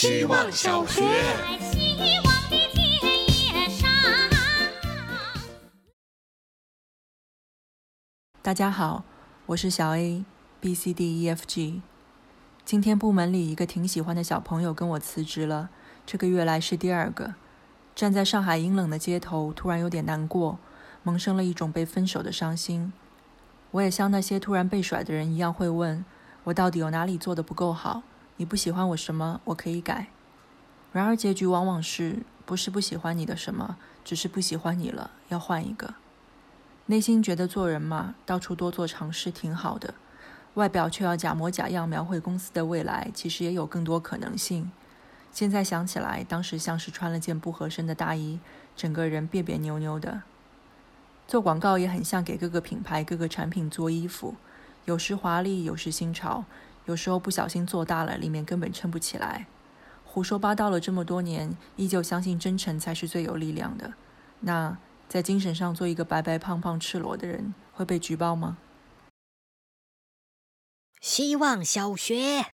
希望小学。大家好，我是小 A B C D E F G。今天部门里一个挺喜欢的小朋友跟我辞职了，这个月来是第二个。站在上海阴冷的街头，突然有点难过，萌生了一种被分手的伤心。我也像那些突然被甩的人一样，会问我到底有哪里做的不够好？你不喜欢我什么？我可以改。然而结局往往是不是不喜欢你的什么，只是不喜欢你了，要换一个。内心觉得做人嘛，到处多做尝试挺好的，外表却要假模假样描绘公司的未来，其实也有更多可能性。现在想起来，当时像是穿了件不合身的大衣，整个人别别扭扭的。做广告也很像给各个品牌、各个产品做衣服，有时华丽，有时新潮，有时候不小心做大了，里面根本撑不起来。胡说八道了这么多年，依旧相信真诚才是最有力量的。那。在精神上做一个白白胖胖、赤裸的人，会被举报吗？希望小学，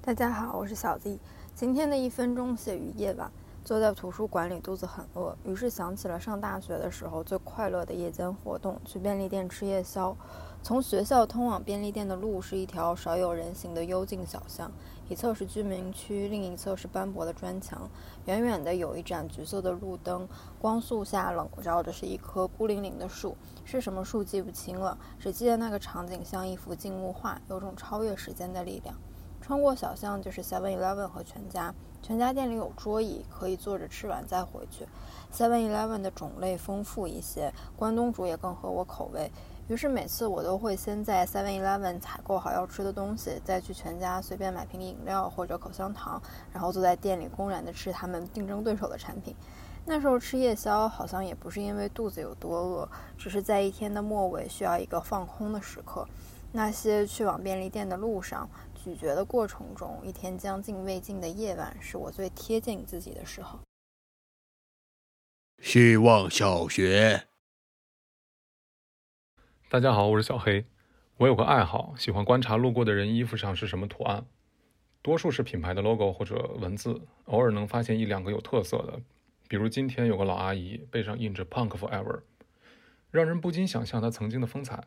大家好，我是小 Z。今天的一分钟写于夜晚，坐在图书馆里，肚子很饿，于是想起了上大学的时候最快乐的夜间活动——去便利店吃夜宵。从学校通往便利店的路是一条少有人行的幽静小巷。一侧是居民区，另一侧是斑驳的砖墙。远远的有一盏橘色的路灯，光束下笼罩着是一棵孤零零的树，是什么树记不清了，只记得那个场景像一幅静物画，有种超越时间的力量。穿过小巷就是 Seven Eleven 和全家，全家店里有桌椅，可以坐着吃完再回去。Seven Eleven 的种类丰富一些，关东煮也更合我口味。于是每次我都会先在 Seven Eleven 采购好要吃的东西，再去全家随便买瓶饮料或者口香糖，然后坐在店里公然的吃他们竞争对手的产品。那时候吃夜宵好像也不是因为肚子有多饿，只是在一天的末尾需要一个放空的时刻。那些去往便利店的路上、咀嚼的过程中，一天将近未尽的夜晚，是我最贴近自己的时候。希望小学。大家好，我是小黑。我有个爱好，喜欢观察路过的人衣服上是什么图案，多数是品牌的 logo 或者文字，偶尔能发现一两个有特色的。比如今天有个老阿姨背上印着 “Punk Forever”，让人不禁想象她曾经的风采，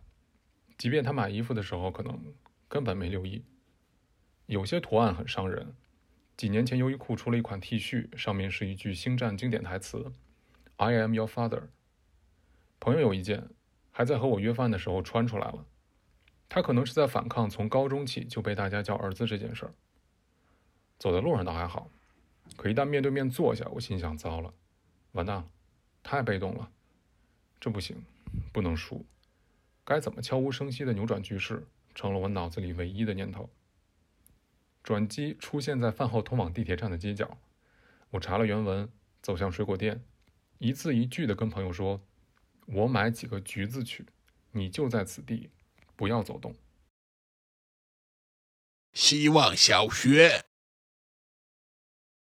即便她买衣服的时候可能根本没留意。有些图案很伤人。几年前，优衣库出了一款 T 恤，上面是一句星战经典台词：“I am your father。”朋友有一件。还在和我约饭的时候穿出来了，他可能是在反抗从高中起就被大家叫儿子这件事儿。走在路上倒还好，可一旦面对面坐下，我心想：糟了，完蛋了，太被动了，这不行，不能输，该怎么悄无声息地扭转局势，成了我脑子里唯一的念头。转机出现在饭后通往地铁站的街角，我查了原文，走向水果店，一字一句地跟朋友说。我买几个橘子去，你就在此地，不要走动。希望小学，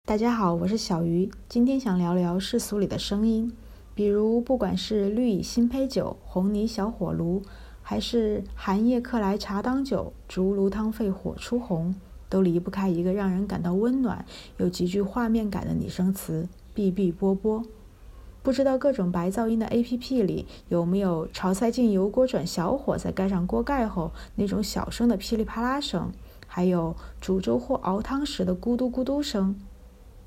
大家好，我是小鱼，今天想聊聊世俗里的声音，比如不管是绿蚁新醅酒、红泥小火炉，还是寒夜客来茶当酒、竹炉汤沸火初红，都离不开一个让人感到温暖又极具画面感的拟声词：哔哔啵啵。不知道各种白噪音的 A P P 里有没有炒菜进油锅转小火，再盖上锅盖后那种小声的噼里啪啦声，还有煮粥或熬汤时的咕嘟咕嘟声。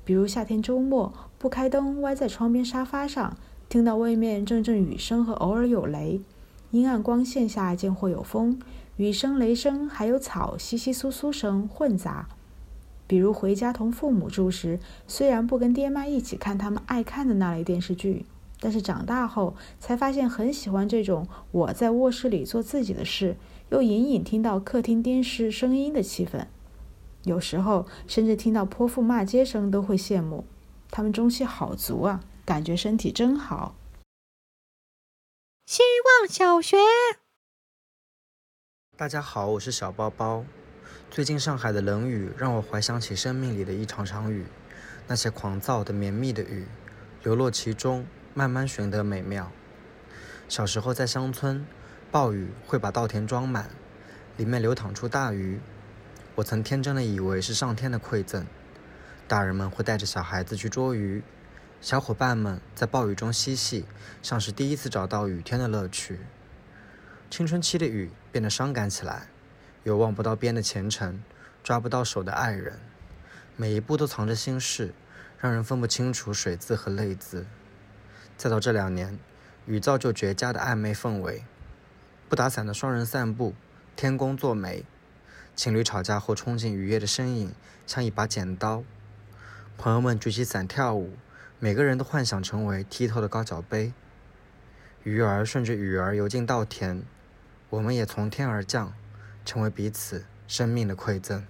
比如夏天周末不开灯，歪在窗边沙发上，听到外面阵阵雨声和偶尔有雷，阴暗光线下见或有风，雨声、雷声还有草窸窸窣窣声混杂。比如回家同父母住时，虽然不跟爹妈一起看他们爱看的那类电视剧，但是长大后才发现很喜欢这种我在卧室里做自己的事，又隐隐听到客厅电视声音的气氛。有时候甚至听到泼妇骂街声都会羡慕，他们中气好足啊，感觉身体真好。希望小学，大家好，我是小包包。最近上海的冷雨让我怀想起生命里的一场场雨，那些狂躁的绵密的雨，流落其中，慢慢寻得美妙。小时候在乡村，暴雨会把稻田装满，里面流淌出大鱼。我我曾天真的以为是上天的馈赠。大人们会带着小孩子去捉鱼，小伙伴们在暴雨中嬉戏，像是第一次找到雨天的乐趣。青春期的雨变得伤感起来，有望不到边的前程，抓不到手的爱人，每一步都藏着心事，让人分不清楚水字和泪字。再到这两年，雨造就绝佳的暧昧氛围，不打伞的双人散步，天公作美，情侣吵架后冲进雨夜的身影，像一把剪刀。朋友们举起伞跳舞，每个人都幻想成为剔透的高脚杯。鱼儿顺着雨儿游进稻田。我们也从天而降，成为彼此生命的馈赠。